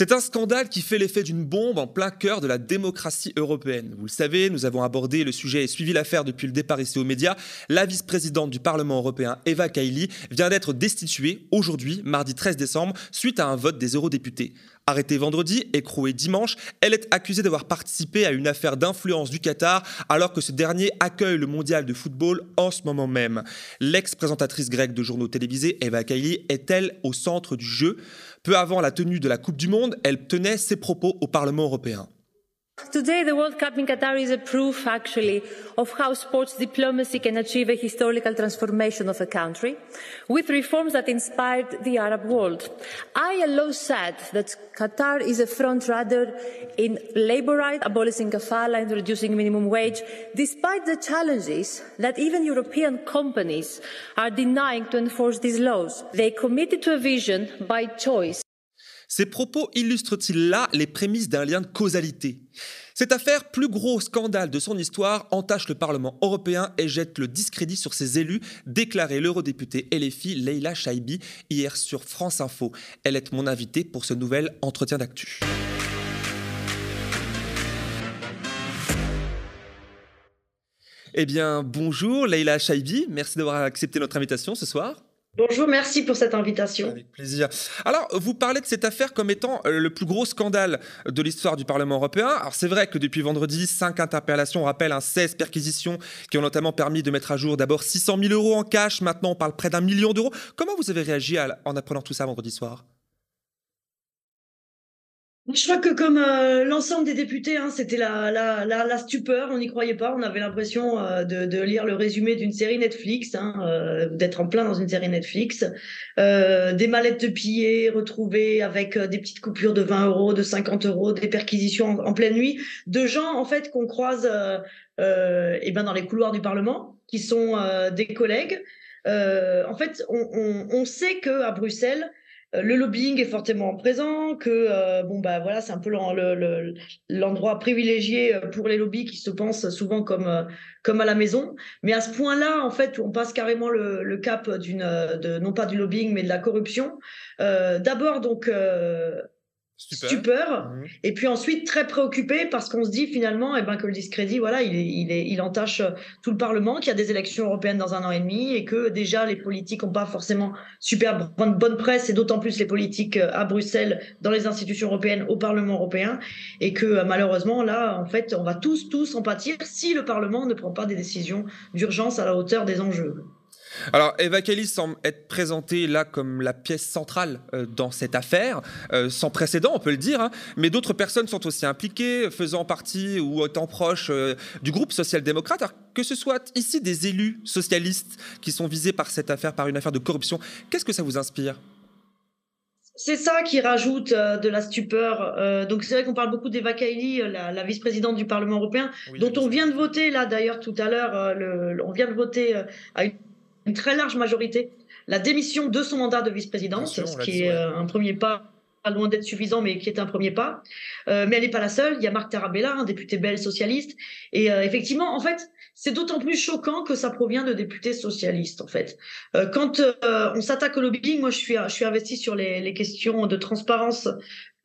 C'est un scandale qui fait l'effet d'une bombe en plein cœur de la démocratie européenne. Vous le savez, nous avons abordé le sujet et suivi l'affaire depuis le départ ici aux médias. La vice-présidente du Parlement européen, Eva Kaili, vient d'être destituée aujourd'hui, mardi 13 décembre, suite à un vote des eurodéputés. Arrêtée vendredi, écrouée dimanche, elle est accusée d'avoir participé à une affaire d'influence du Qatar alors que ce dernier accueille le mondial de football en ce moment même. L'ex-présentatrice grecque de journaux télévisés, Eva Kaili, est-elle au centre du jeu? Peu avant la tenue de la Coupe du Monde, elle tenait ses propos au Parlement européen. Today, the World Cup in Qatar is a proof, actually, of how sports diplomacy can achieve a historical transformation of a country with reforms that inspired the Arab world. I alone said that Qatar is a front runner in labor rights, abolishing kafala and reducing minimum wage, despite the challenges that even European companies are denying to enforce these laws. They committed to a vision by choice. Ces propos illustrent-ils là les prémices d'un lien de causalité? Cette affaire, plus gros scandale de son histoire, entache le Parlement européen et jette le discrédit sur ses élus, déclarait l'eurodéputée LFI Leila Chaibi hier sur France Info. Elle est mon invitée pour ce nouvel entretien d'actu. Eh bien, bonjour Leila Chaibi, merci d'avoir accepté notre invitation ce soir. Bonjour, merci pour cette invitation. Avec plaisir. Alors, vous parlez de cette affaire comme étant euh, le plus gros scandale de l'histoire du Parlement européen. Alors, c'est vrai que depuis vendredi, cinq interpellations rappellent un 16 perquisitions qui ont notamment permis de mettre à jour d'abord 600 000 euros en cash. Maintenant, on parle près d'un million d'euros. Comment vous avez réagi en apprenant tout ça vendredi soir? Je crois que comme euh, l'ensemble des députés, hein, c'était la, la, la, stupeur, on n'y croyait pas, on avait l'impression euh, de, de, lire le résumé d'une série Netflix, hein, euh, d'être en plein dans une série Netflix, des mallettes de pillées retrouvées avec des petites coupures de 20 euros, de 50 euros, des perquisitions en, pleine nuit, de gens en fait qu'on croise et eh ben dans les couloirs du Parlement, qui sont des collègues. en fait, on, on, on sait que à Bruxelles, euh, le lobbying est fortement présent, que euh, bon bah voilà c'est un peu l'endroit privilégié euh, pour les lobbies qui se pensent souvent comme comme à la maison. Mais à ce point-là, en fait, on passe carrément le, cap d'une non pas du lobbying mais de la corruption. D'abord donc stupeur, mmh. et puis ensuite très préoccupé parce qu'on se dit finalement eh ben, que le discrédit, voilà, il, il, est, il entache tout le Parlement, qu'il y a des élections européennes dans un an et demi et que déjà les politiques n'ont pas forcément super bonne, bonne presse et d'autant plus les politiques euh, à Bruxelles, dans les institutions européennes, au Parlement européen et que euh, malheureusement là, en fait, on va tous, tous en pâtir si le Parlement ne prend pas des décisions d'urgence à la hauteur des enjeux. Alors, Eva Kelly semble être présentée là comme la pièce centrale euh, dans cette affaire, euh, sans précédent, on peut le dire, hein. mais d'autres personnes sont aussi impliquées, faisant partie ou étant proches euh, du groupe social-démocrate. Alors, que ce soit ici des élus socialistes qui sont visés par cette affaire, par une affaire de corruption, qu'est-ce que ça vous inspire? C'est ça qui rajoute de la stupeur. donc c'est vrai qu'on parle beaucoup d'Eva Kaili, la, vice-présidente du Parlement européen, dont on vient de voter là d'ailleurs tout à l'heure. on vient de voter à une une très large majorité la démission de son mandat de vice-présidente, ce qui est euh, un premier pas loin d'être suffisant, mais qui est un premier pas. Euh, mais elle n'est pas la seule. Il y a Marc Tarabella, un député belge socialiste. Et euh, effectivement, en fait, c'est d'autant plus choquant que ça provient de députés socialistes, en fait. quand on s'attaque au lobbying, moi, je suis, je suis investi sur les, les questions de transparence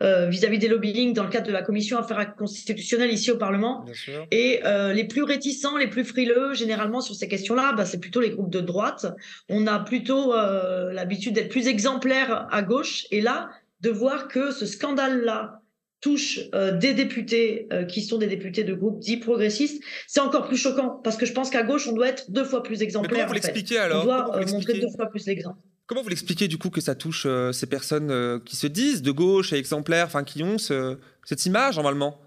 euh, vis-à-vis des lobbying dans le cadre de la commission affaires constitutionnelles ici au Parlement. Et euh, les plus réticents, les plus frileux, généralement sur ces questions-là, bah, c'est plutôt les groupes de droite. On a plutôt euh, l'habitude d'être plus exemplaires à gauche. Et là, de voir que ce scandale-là touche des députés qui sont des députés de groupes dits progressistes, c'est encore plus choquant parce que je pense qu'à gauche, on doit être deux fois plus exemplaire. comment vous l'expliquez alors? On doit montrer deux fois plus l'exemple. Comment vous l'expliquez du coup que ça touche euh, ces personnes euh, qui se disent de gauche et exemplaires, enfin qui ont cette image normalement?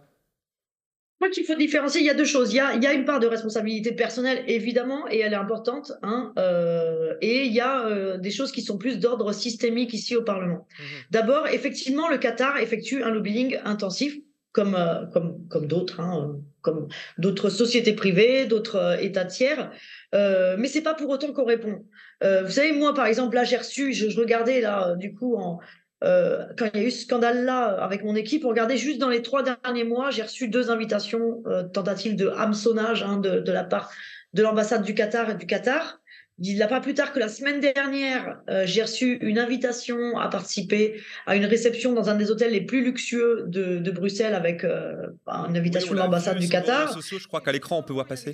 Moi, qu'il faut différencier, il y a deux choses. Il y a, il y a, une part de responsabilité personnelle, évidemment, et elle est importante. Hein, euh, et il y a des choses qui sont plus d'ordre systémique ici au Parlement. Mmh D'abord, effectivement, le Qatar effectue un lobbying intensif, comme, comme, comme d'autres, hein, comme d'autres sociétés privées, d'autres États tiers. Euh, mais c'est pas pour autant qu'on répond. Euh, vous savez, moi, par exemple, là, j'ai reçu, je, je, regardais là, du coup, en, euh, quand il y a eu ce scandale-là avec mon équipe, regardez juste dans les trois derniers mois, j'ai reçu deux invitations, euh, tentatives de hameçonnage hein, de, de, la part de l'ambassade du Qatar et du Qatar. il n'y a pas plus tard que la semaine dernière, euh, j'ai reçu une invitation à participer à une réception dans un des hôtels les plus luxueux de, Bruxelles avec euh, une invitation de l'ambassade du Qatar. je crois qu'à l'écran, on peut voir passer.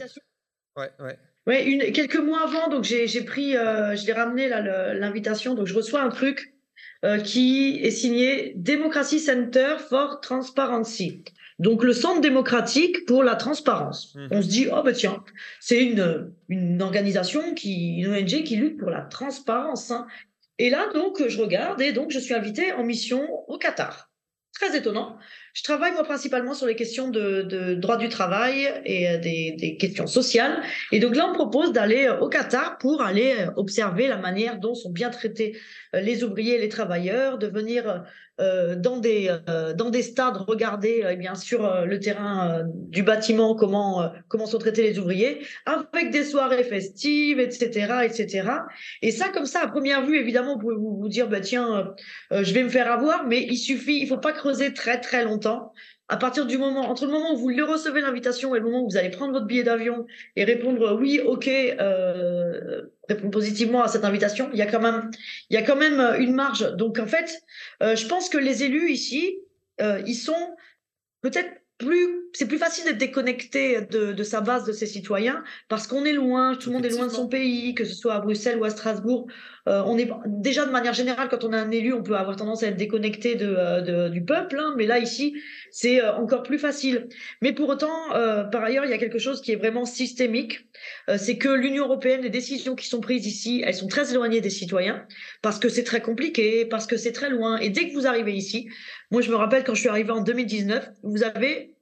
Ouais, ouais. Ouais, une, quelques mois avant, donc j'ai pris, euh, je l'ai ramené l'invitation, donc je reçois un truc qui est signé Democracy Center for Transparency. Donc le Centre démocratique pour la transparence. Mmh. On se dit, oh ben tiens, c'est une, une organisation, qui, une ONG qui lutte pour la transparence. Hein. Et là, donc, je regarde et donc je suis invitée en mission au Qatar. Très étonnant. Je travaille moi principalement sur les questions de, de droit du travail et euh, des, des, questions sociales. Et donc là, on propose d'aller euh, au Qatar pour aller euh, observer la manière dont sont bien traités les ouvriers et les travailleurs, de venir euh, dans des euh, dans des stades regarder euh, eh bien sur le terrain du bâtiment comment comment sont traités les ouvriers avec des soirées festives etc etc et ça comme ça à première vue évidemment vous pouvez vous, vous dire bah tiens je vais me faire avoir mais il suffit il faut pas creuser très très longtemps à partir du moment, entre le moment où vous le recevez l'invitation et le moment où vous allez prendre votre billet d'avion et répondre oui, ok, euh, répondre positivement à cette invitation, il y a quand même, il y a quand même euh, une marge. Donc en fait, euh, je pense que les élus ici, euh, ils sont peut-être plus, c'est plus facile d'être déconnecté de, de, sa base, de ses citoyens, parce qu'on est loin, tout le monde est loin de son pays, que ce soit à Bruxelles ou à Strasbourg. Euh, on est déjà de manière générale, quand on est un élu, on peut avoir tendance à être déconnecté de, euh, de du peuple, hein, mais là ici, c'est euh, encore plus facile. Mais pour autant, euh, par ailleurs, il y a quelque chose qui est vraiment systémique, c'est que l'Union européenne, les décisions qui sont prises ici, elles sont très éloignées des citoyens, parce que c'est très compliqué, parce que c'est très loin. Et dès que vous arrivez ici, moi je me rappelle quand je suis arrivée en 2019, vous avez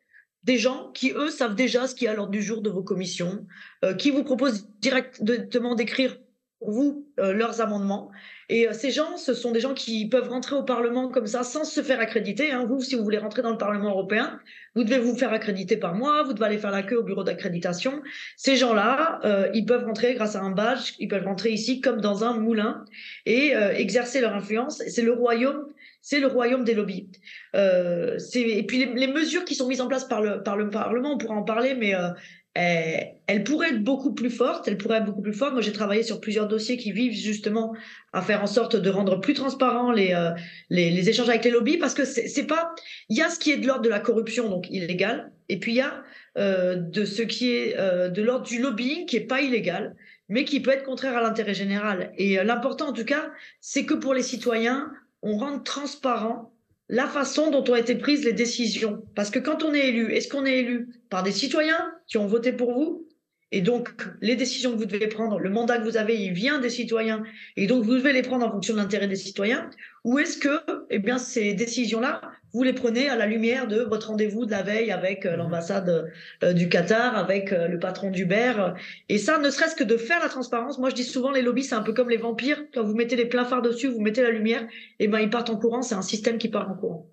des gens qui, eux, savent déjà ce qui est à l'ordre du jour de vos commissions, euh, qui vous proposent directement d'écrire vous euh, leurs amendements. Et euh, ces gens, ce sont des gens qui peuvent rentrer au Parlement comme ça sans se faire accréditer. Hein. Vous, si vous voulez rentrer dans le Parlement européen, vous devez vous faire accréditer par mois, vous devez aller faire la queue au bureau d'accréditation. Ces gens-là, ils peuvent rentrer grâce à un badge, ils peuvent rentrer ici comme dans un moulin et exercer leur influence. C'est le royaume c'est le royaume des lobbies. Euh, et puis les, mesures qui sont mises en place par le, par le Parlement, on pourra en parler, mais euh, elles, pourraient être beaucoup plus fortes. Elles pourraient être beaucoup plus fortes. Moi, j'ai travaillé sur plusieurs dossiers qui vivent justement à faire en sorte de rendre plus transparents les, euh, les, les, échanges avec les lobbies, parce que c'est pas. Il y a ce qui est de l'ordre de la corruption, donc illégal, et puis il y a euh, de ce qui est euh, de l'ordre du lobbying, qui est pas illégal mais qui peut être contraire à l'intérêt général. Et euh, l'important, en tout cas, c'est que pour les citoyens, on rende transparent la façon dont ont été prises les décisions. Parce que quand on est élu, est-ce qu'on est élu par des citoyens qui ont voté pour vous? Et donc, les décisions que vous devez prendre, le mandat que vous avez, il vient des citoyens, et donc vous devez les prendre en fonction de l'intérêt des citoyens. Ou est-ce que, eh bien, ces décisions-là, vous les prenez à la lumière de votre rendez-vous de la veille avec euh, mhm. l'ambassade euh, du Qatar, avec euh, le patron d'Uber. Et ça, ne serait-ce que de faire la transparence. Moi, je dis souvent, les lobbies, c'est un peu comme les vampires. Quand vous mettez les phares dessus, vous mettez la lumière, et ben, ils partent en courant. C'est un système qui part en courant.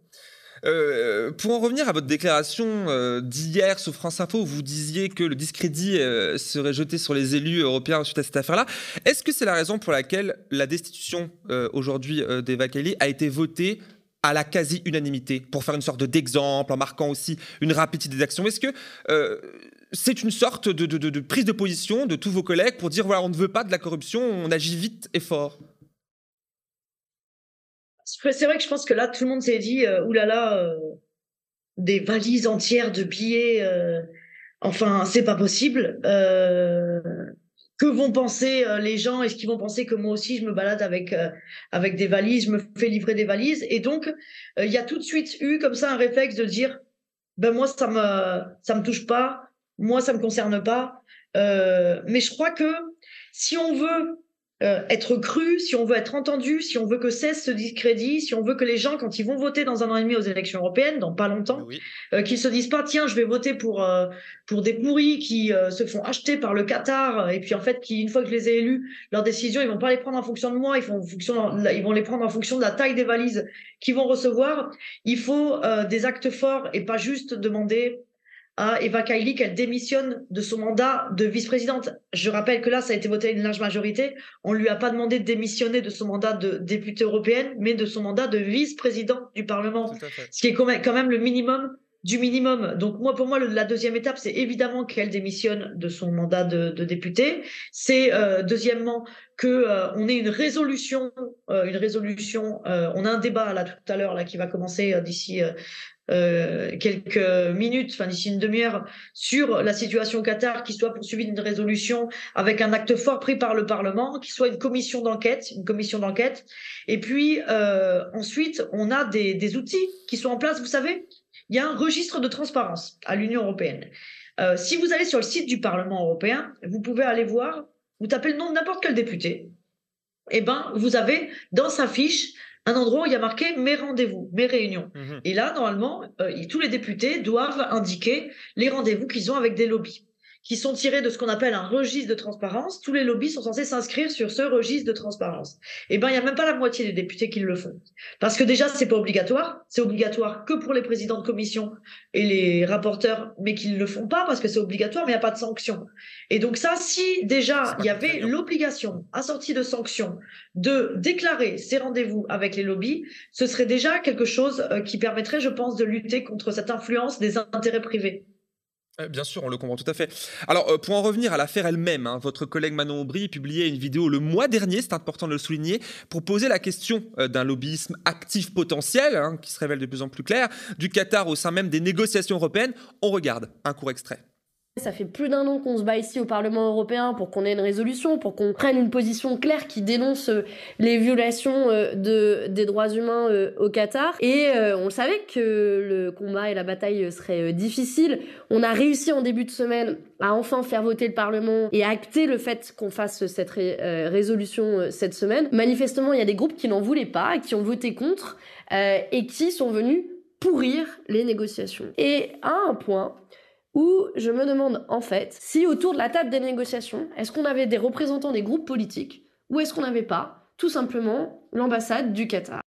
Euh, pour en revenir à votre déclaration euh, d'hier sur France Info, où vous disiez que le discrédit euh, serait jeté sur les élus européens suite à cette affaire-là. Est-ce que c'est la raison pour laquelle la destitution aujourd'hui d'Eva Kelly a été votée à la quasi-unanimité, pour faire une sorte d'exemple, en marquant aussi une rapidité d'action Est-ce que c'est une sorte de, prise de position de tous vos collègues pour dire voilà, on ne veut pas de la corruption, on agit vite et fort? C'est vrai que je pense que là, tout le monde s'est dit, euh, oulala, euh, des valises entières de billets, euh, enfin, c'est pas possible. Euh, que vont penser les gens Est-ce qu'ils vont penser que moi aussi, je me balade avec, avec des valises, je me fais livrer des valises Et donc, il y a tout de suite eu comme ça un réflexe de dire, ben moi, ça me, ça me touche pas, moi, ça me concerne pas. mais je crois que si on veut euh, être cru, si on veut être entendu, si on veut que cesse ce discrédit, si on veut que les gens, quand ils vont voter dans un an et demi aux élections européennes, dans pas longtemps, euh, qu'ils se disent pas tiens, je vais voter pour euh, pour des pourris qui se font acheter par le Qatar et puis en fait qui une fois que je les ai élus, leurs décisions ils vont pas les prendre en fonction de moi, ils font fonction, ils vont les prendre en fonction de la taille des valises qu'ils vont recevoir. Il faut des actes forts et pas juste demander à Eva Kaili qu'elle démissionne de son mandat de vice-présidente. Je rappelle que là, ça a été voté à une large majorité. On lui a pas demandé de démissionner de son mandat de députée européenne, mais de son mandat de vice-président du Parlement. Ce qui est quand même le minimum du minimum. Donc moi, pour moi, la deuxième étape, c'est évidemment qu'elle démissionne de son mandat de, de député. C'est euh, deuxièmement que euh, on ait une résolution, euh, une résolution. on a un débat là tout à l'heure là qui va commencer d'ici quelques minutes, enfin d'ici une demi-heure, sur la situation au Qatar, qui soit poursuivie d'une résolution avec un acte fort pris par le Parlement, qui soit une commission d'enquête, une commission d'enquête. Et puis ensuite, on a des, outils qui sont en place. Vous savez, il y a un registre de transparence à l'Union européenne. Euh, si vous allez sur le site du Parlement européen, vous pouvez aller voir, vous tapez le nom de n'importe quel député, eh ben, vous avez dans sa fiche un endroit où il y a marqué mes rendez-vous, mes réunions. Mhm. Et là, normalement, euh, tous les députés doivent indiquer les rendez-vous qu'ils ont avec des lobbies qui sont tirés de ce qu'on appelle un registre de transparence. Tous les lobbies sont censés s'inscrire sur ce registre de transparence. Eh ben, il n'y a même pas la moitié des députés qui le font. Parce que déjà, c'est pas obligatoire. C'est obligatoire que pour les présidents de commission et les rapporteurs, mais qu'ils ne le font pas parce que c'est obligatoire, mais il n'y a pas de sanction. Et donc ça, si déjà il y avait l'obligation, assortie de sanctions, de déclarer ces rendez-vous avec les lobbies, ce serait déjà quelque chose euh, qui permettrait, je pense, de lutter contre cette influence des intérêts privés. Bien sûr, on le comprend tout à fait. Alors, euh, pour en revenir à l'affaire elle-même, hein, votre collègue Manon Aubry publiait une vidéo le mois dernier, c'est important de le souligner, pour poser la question euh, d'un lobbyisme actif potentiel, hein, qui se révèle de plus en plus clair, du Qatar au sein même des négociations européennes. On regarde un court extrait. Ça fait plus d'un an qu'on se bat ici au Parlement européen pour qu'on ait une résolution, pour qu'on prenne une position claire qui dénonce euh, les violations euh, de, des droits humains euh, au Qatar. Et on savait que le combat et la bataille seraient difficiles. On a réussi en début de semaine à enfin faire voter le Parlement et acter le fait qu'on fasse cette résolution cette semaine. Manifestement, il y a des groupes qui n'en voulaient pas, qui ont voté contre et qui sont venus pourrir les négociations. Et à un point, où je me demande en fait si autour de la table des négociations, est-ce qu'on avait des représentants des groupes politiques ou est-ce qu'on n'avait pas tout simplement l'ambassade du Qatar?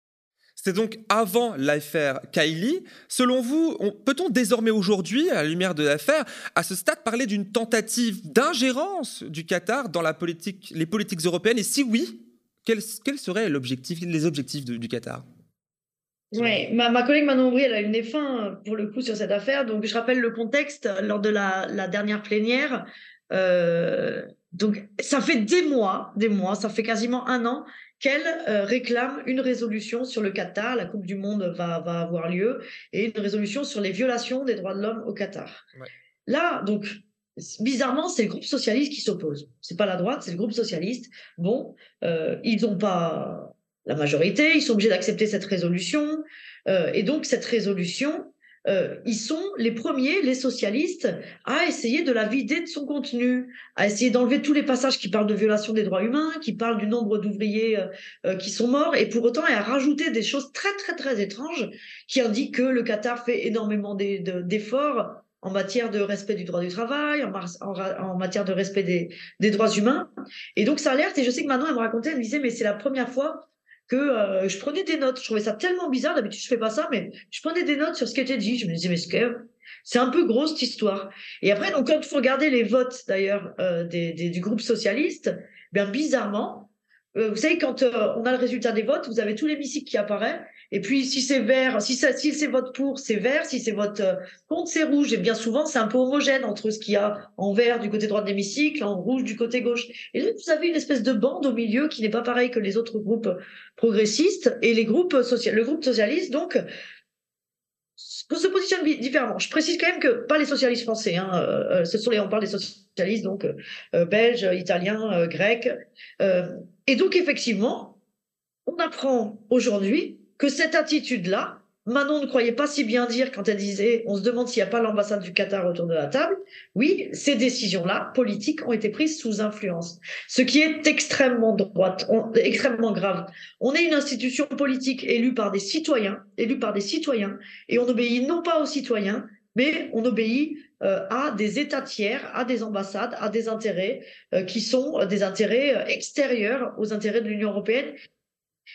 C'est donc avant l'affaire Kylie. Selon vous, peut-on désormais aujourd'hui, à la lumière de l'affaire, à ce stade parler d'une tentative d'ingérence du Qatar dans la politique, les politiques européennes? Et si oui, quel, serait l'objectif, les objectifs du Qatar? Oui, ma, ma, collègue Manon Aubry, elle a eu des fins pour le coup sur cette affaire. Donc, je rappelle le contexte lors de la, la dernière plénière. Euh, donc, ça fait des mois, des mois, ça fait quasiment un an qu'elle euh, réclame une résolution sur le Qatar. La Coupe du Monde va, va avoir lieu et une résolution sur les violations des droits de l'homme au Qatar. Là, donc, bizarrement, c'est le groupe socialiste qui s'oppose. C'est pas la droite, c'est le groupe socialiste. Bon, euh, ils n'ont pas la majorité, ils sont obligés d'accepter cette résolution. Euh, et donc, cette résolution, euh, ils sont les premiers, les socialistes, à essayer de la vider de son contenu, à essayer d'enlever tous les passages qui parlent de violation des droits humains, qui parlent du nombre d'ouvriers euh, qui sont morts, et pour autant, à rajouter des choses très, très, très étranges qui indiquent que le Qatar fait énormément d'efforts en matière de respect du droit du travail, en, matière de respect des, des, droits humains. Et donc, ça alerte, et je sais que maintenant, elle me racontait, elle me disait, mais c'est la première fois que euh, je prenais des notes. Je trouvais ça tellement bizarre. D'habitude, je fais pas ça, mais je prenais des notes sur ce qui était dit. Je me disais, mais c'est un peu gros cette histoire. Et après, donc, quand il faut regarder les votes d'ailleurs euh, des, du groupe socialiste, bien bizarrement, euh, vous savez, quand on a le résultat des votes, vous avez tout l'hémicycle qui apparaît. Et puis, si c'est vert, si, si c'est vote pour, c'est vert. Si c'est vote contre, c'est rouge. Et bien souvent, c'est un peu homogène entre ce qu'il y a en vert du côté droit de l'hémicycle, en rouge du côté gauche. Et donc, vous avez une espèce de bande au milieu qui n'est pas pareil que les autres groupes progressistes et les groupes le groupe socialiste. Donc, se positionne différemment. Je précise quand même que pas les socialistes français. Hein, euh, ce sont les, on parle des socialistes donc euh, belges, italiens, euh, grecs. et donc, effectivement, on apprend aujourd'hui que cette attitude-là, Manon ne croyait pas si bien dire quand elle disait on se demande s'il n'y a pas l'ambassade du Qatar autour de la table. Oui, ces décisions-là, politiques, ont été prises sous influence, ce qui est extrêmement droite, extrêmement grave. On est une institution politique élue par des citoyens, élue par des citoyens, et on obéit non pas aux citoyens, mais on obéit euh, à des États tiers, à des ambassades, à des intérêts euh, qui sont des intérêts euh, extérieurs aux intérêts de l'Union européenne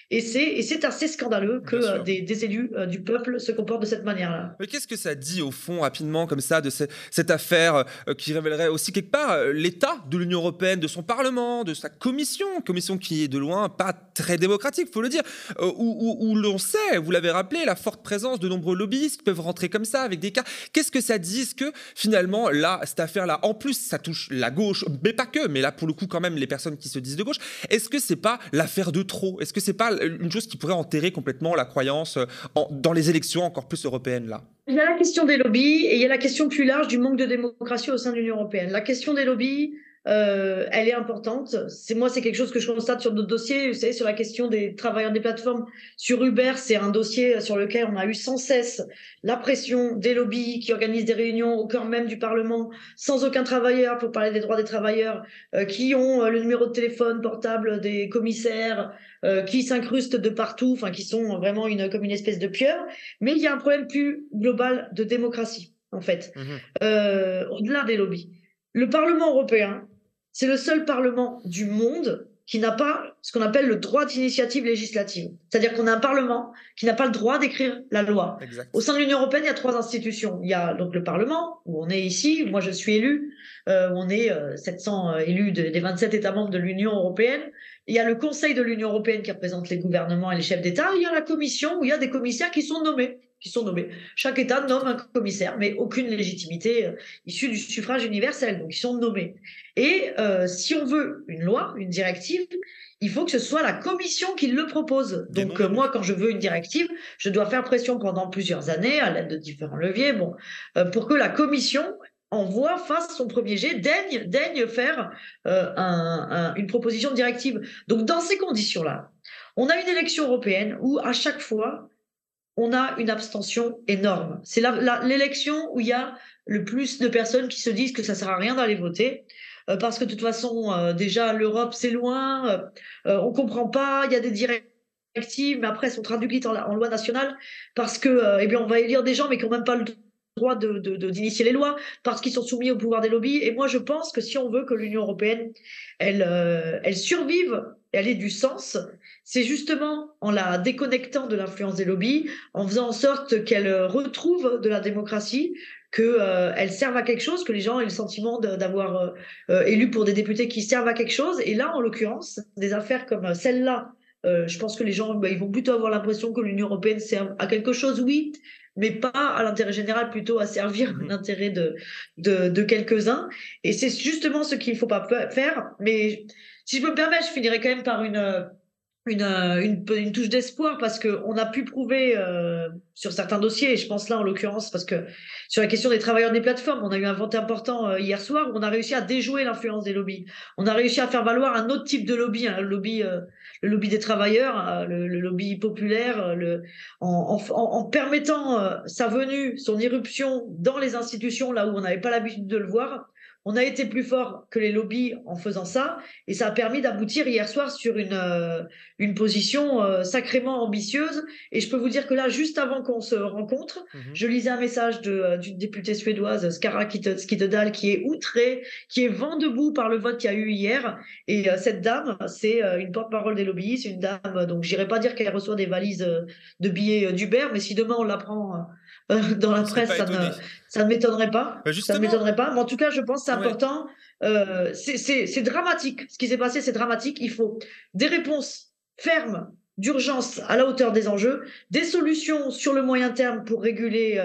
Et c'est assez scandaleux que des, élus du peuple se comportent de cette manière-là. Mais qu'est-ce que ça dit, au fond, rapidement, comme ça, de cette affaire qui révélerait aussi quelque part l'état de l'Union européenne, de son Parlement, de sa commission, commission qui est de loin pas très démocratique, faut le dire, où, où l'on sait, vous l'avez rappelé, la forte présence de nombreux lobbyistes qui peuvent rentrer comme ça avec des cas. Qu'est-ce que ça dit Est-ce que finalement, là, cette affaire-là, en plus, ça touche la gauche, mais pas que, mais là, pour le coup, quand même, les personnes qui se disent de gauche, est-ce que c'est pas l'affaire de trop? Est-ce que c'est pas une chose qui pourrait enterrer complètement la croyance euh, dans les élections encore plus européennes là Il y a la question des lobbies et il y a la question plus large du manque de démocratie au sein de l'Union européenne. La question des lobbies, euh, elle est importante. C'est moi, c'est quelque chose que je constate sur d'autres dossiers. Vous savez, sur la question des travailleurs des plateformes, sur Uber, c'est un dossier sur lequel on a eu sans cesse la pression des lobbies qui organisent des réunions au cœur même du Parlement, sans aucun travailleur pour parler des droits des travailleurs, euh, qui ont euh, le numéro de téléphone portable des commissaires, qui s'incrustent de partout, enfin qui sont vraiment une comme une espèce de pieuvre. Mais il y a un problème plus global de démocratie, en fait, mmh au-delà des lobbies. Le Parlement européen, c'est le seul Parlement du monde qui n'a pas ce qu'on appelle le droit d'initiative législative. C'est-à-dire qu'on a un Parlement qui n'a pas le droit d'écrire la loi. Au sein de l'Union européenne, il y a trois institutions. Il y a donc le Parlement, où on est ici, moi je suis élu, euh, on est 700 euh, euh, élus des 27 États membres de l'Union européenne. Il y a le Conseil de l'Union européenne qui représente les gouvernements et les chefs d'État. Il y a la Commission, où il y a des commissaires qui sont nommés qui sont nommés. Chaque État nomme un commissaire, mais aucune légitimité euh, issue du suffrage universel. Donc, ils sont nommés. Et euh, si on veut une loi, une directive, il faut que ce soit la commission qui le propose. Donc, euh, moi, quand je veux une directive, je dois faire pression pendant plusieurs années à l'aide de différents leviers, bon, pour que la commission envoie, fasse son premier jet, daigne, daigne faire une proposition de directive. Donc, dans ces conditions-là, on a une élection européenne où, à chaque fois, on a une abstention énorme. C'est l'élection où il y a le plus de personnes qui se disent que ça sert à rien d'aller voter. Euh, parce que de toute façon, euh, déjà, l'Europe, c'est loin, euh, on comprend pas, il y a des directives, mais après, elles sont traduites en, loi nationale, parce que, eh bien, on va élire des gens, mais qui n'ont même pas le droit d'initier de, les lois, parce qu'ils sont soumis au pouvoir des lobbies. Et moi, je pense que si on veut que l'Union européenne, elle, elle survive elle ait du sens, c'est justement en la déconnectant de l'influence des lobbies, en faisant en sorte qu'elle retrouve de la démocratie, qu'elle euh, serve à quelque chose, que les gens aient le sentiment d'avoir euh, euh, élu pour des députés qui servent à quelque chose. Et là, en l'occurrence, des affaires comme celle-là, je pense que les gens, bah, ils vont plutôt avoir l'impression que l'Union européenne sert à quelque chose, oui, mais pas à l'intérêt général, plutôt à servir mmh l'intérêt de, de, de quelques-uns. Et c'est justement ce qu'il ne faut pas faire. Mais si je me permets, je finirai quand même par une, euh, une, euh, une, touche d'espoir parce qu'on a pu prouver euh, sur certains dossiers, et je pense là en l'occurrence parce que sur la question des travailleurs des plateformes, on a eu un vote important hier soir où on a réussi à déjouer l'influence des lobbies. On a réussi à faire valoir un autre type de lobby, hein, le lobby, le lobby des travailleurs, le, lobby populaire, le, en, permettant sa venue, son irruption dans les institutions là où on n'avait pas l'habitude de le voir on a été plus fort que les lobbies en faisant ça, et ça a permis d'aboutir hier soir sur une, euh, une position euh, sacrément ambitieuse. Et je peux vous dire que là, juste avant qu'on se rencontre, mhm. je lisais un message euh, d'une députée suédoise, Skara qui est outrée, qui est vent debout par le vote qu'il y a eu hier. Et cette dame, c'est une porte-parole des lobbies, c'est une dame, donc j'irai pas dire qu'elle reçoit des valises de billets d'Uber, mais si demain on l'apprend euh, dans la presse, ça ne, ça ne m'étonnerait pas. Bah, ça ne m'étonnerait pas. Mais en tout cas, je pense que c'est important. Euh, c'est dramatique. Ce qui s'est passé, c'est dramatique. Il faut des réponses fermes d'urgence à la hauteur des enjeux, des solutions sur le moyen terme pour réguler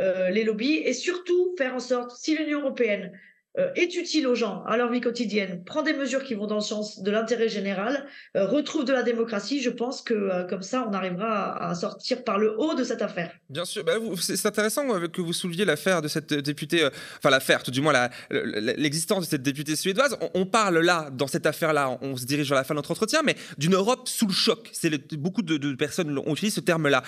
euh les lobbies et surtout faire en sorte, si l'Union européenne euh, est utile aux gens, à leur vie quotidienne, prend des mesures qui vont dans le sens de l'intérêt général, euh, retrouve de la démocratie, je pense que euh, comme ça, on arrivera à, sortir par le haut de cette affaire. Bien sûr, bah, c'est intéressant que vous souleviez l'affaire de cette députée, enfin l'affaire, tout du moins l'existence de cette députée suédoise. On, parle là, dans cette affaire-là, on, se dirige vers la fin de notre entretien, mais d'une Europe sous le choc. Beaucoup de, personnes ont utilisé ce terme-là.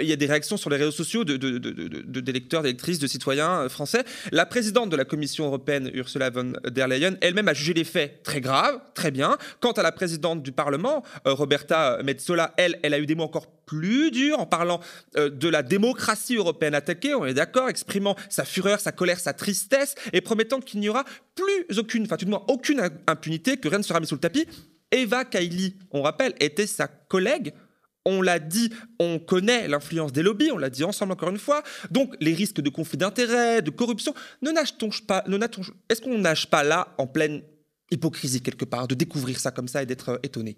il y a des réactions sur les réseaux sociaux d'électeurs, d'électrices, de citoyens français. La présidente de la Commission européenne, Ursula von der Leyen, elle-même a jugé les faits très graves, très bien. Quant à la présidente du Parlement, euh, Roberta Metsola, elle, elle a eu des mots encore plus durs en parlant euh, de la démocratie européenne attaquée, on est d'accord, exprimant sa fureur, sa colère, sa tristesse et promettant qu'il n'y aura plus aucune, enfin tout du moins aucune impunité, que rien ne sera mis sous le tapis Eva Kaili, on rappelle, était sa collègue on l'a dit, on connaît l'influence des lobbies, on l'a dit ensemble encore une fois. Donc les risques de conflit d'intérêts, de corruption, ne nage-t-on pas, est-ce qu'on nage pas là en pleine hypocrisie quelque part, de découvrir ça comme ça et d'être euh, étonné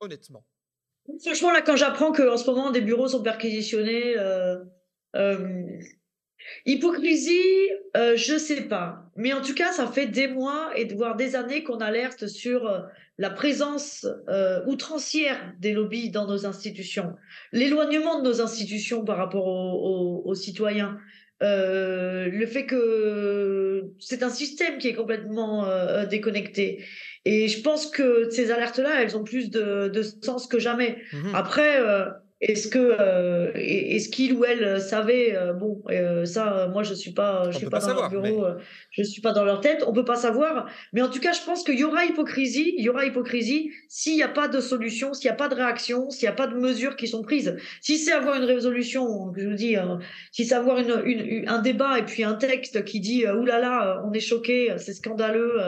Honnêtement. Franchement, là, quand j'apprends qu'en ce moment, des bureaux sont perquisitionnés, euh, euh, hypocrisie, euh, je sais pas. Mais en tout cas, ça fait des mois et voire des années qu'on alerte sur la présence outrancière des lobbies dans nos institutions, l'éloignement de nos institutions par rapport aux citoyens. Euh, le fait que c'est un système qui est complètement euh, déconnecté. Et je pense que ces alertes-là, elles ont plus de, de sens que jamais. Mmh Après, euh, est-ce que euh, est-ce qu'il ou elle savait euh, bon euh, ça moi je suis pas je suis pas, dans leur bureau je suis pas dans leur tête on peut pas savoir. Mais en tout cas je pense qu'il y aura hypocrisie il y aura hypocrisie s'il n'y a pas de solution s'il n'y a pas de réaction s'il n'y a pas de mesures qui sont prises. Si c'est avoir une résolution je vous dis si c'est avoir une, une, un débat et puis un texte qui dit oulala là là, on est choqué c'est scandaleux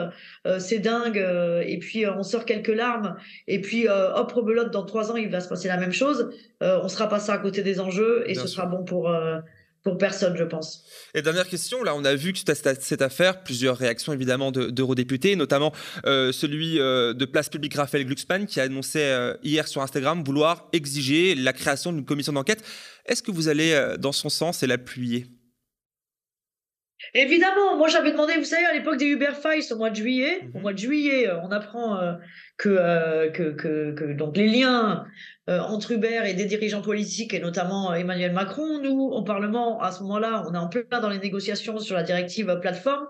c'est dingue et puis on sort quelques larmes et puis hop rebelote dans trois ans il va se passer la même chose euh, on sera passé à côté des enjeux et ce sera bon pour, euh, pour personne, je pense. Et dernière question, là, on a vu que cette, cette affaire, plusieurs réactions évidemment d'eurodéputés, notamment euh, celui de Place Publique Raphaël Glucksmann qui a annoncé hier sur Instagram vouloir exiger la création d'une commission d'enquête. Est-ce que vous allez dans son sens et l'appuyer Évidemment, moi j'avais demandé, vous savez, à l'époque des Uber Files au mois de juillet, au mhm. mois de juillet, on apprend que, que, que, que, donc les liens euh, entre Uber et des dirigeants politiques, et notamment euh, Emmanuel Macron. Nous, au Parlement, à ce moment-là, on est en plein dans les négociations sur la directive plateforme.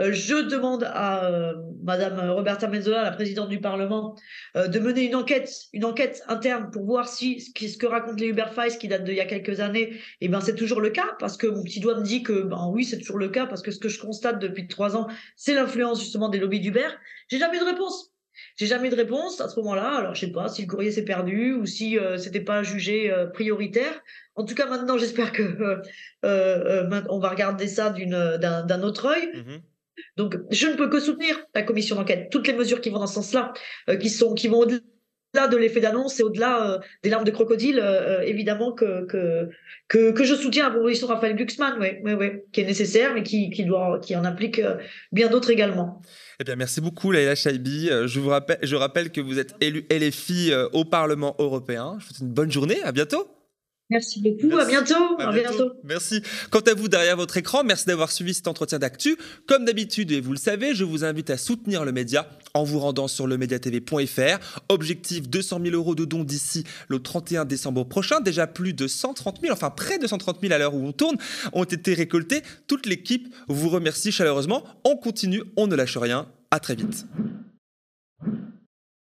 Euh, je demande à Madame Roberta Mezzola, la présidente du Parlement, de mener une enquête, une enquête interne pour voir si ce que racontent les Uber Files, qui date d'il y a quelques années, eh ben c'est toujours le cas, parce que mon petit doigt me dit que ben oui, c'est toujours le cas, parce que ce que je constate depuis trois ans, c'est l'influence justement des lobbies d'Uber. J'ai jamais de réponse. J'ai jamais de réponse à ce moment-là. Alors, je sais pas si le courrier s'est perdu ou si euh, c'était pas jugé euh, prioritaire. En tout cas, maintenant, j'espère que euh, euh on va regarder ça d'un autre œil. Mmh Donc, je ne peux que soutenir la commission d'enquête. Toutes les mesures qui vont dans ce sens-là, qui sont, qui vont au-delà de l'effet d'annonce et au-delà des larmes de crocodile, évidemment que, que, que, je soutiens la proposition de Raphaël Glucksmann, qui est nécessaire, mais qui, qui, doit, qui en implique bien d'autres également. Eh bien, merci beaucoup, Laila Chaibi. Euh, je vous rappelle, je rappelle que vous êtes élu LFI euh, au Parlement européen. Je vous souhaite une bonne journée. À bientôt. Merci beaucoup, à bientôt. à bientôt. Merci. Quant à vous derrière votre écran, merci d'avoir suivi cet entretien d'actu. Comme d'habitude, et vous le savez, je vous invite à soutenir le média en vous rendant sur le mediatv.fr. Objectif 200 000 euros de dons d'ici le 31 décembre prochain. Déjà plus de 130 000, enfin près de 130 000 à l'heure où on tourne, ont été récoltés. Toute l'équipe vous remercie chaleureusement. On continue, on ne lâche rien. À très vite.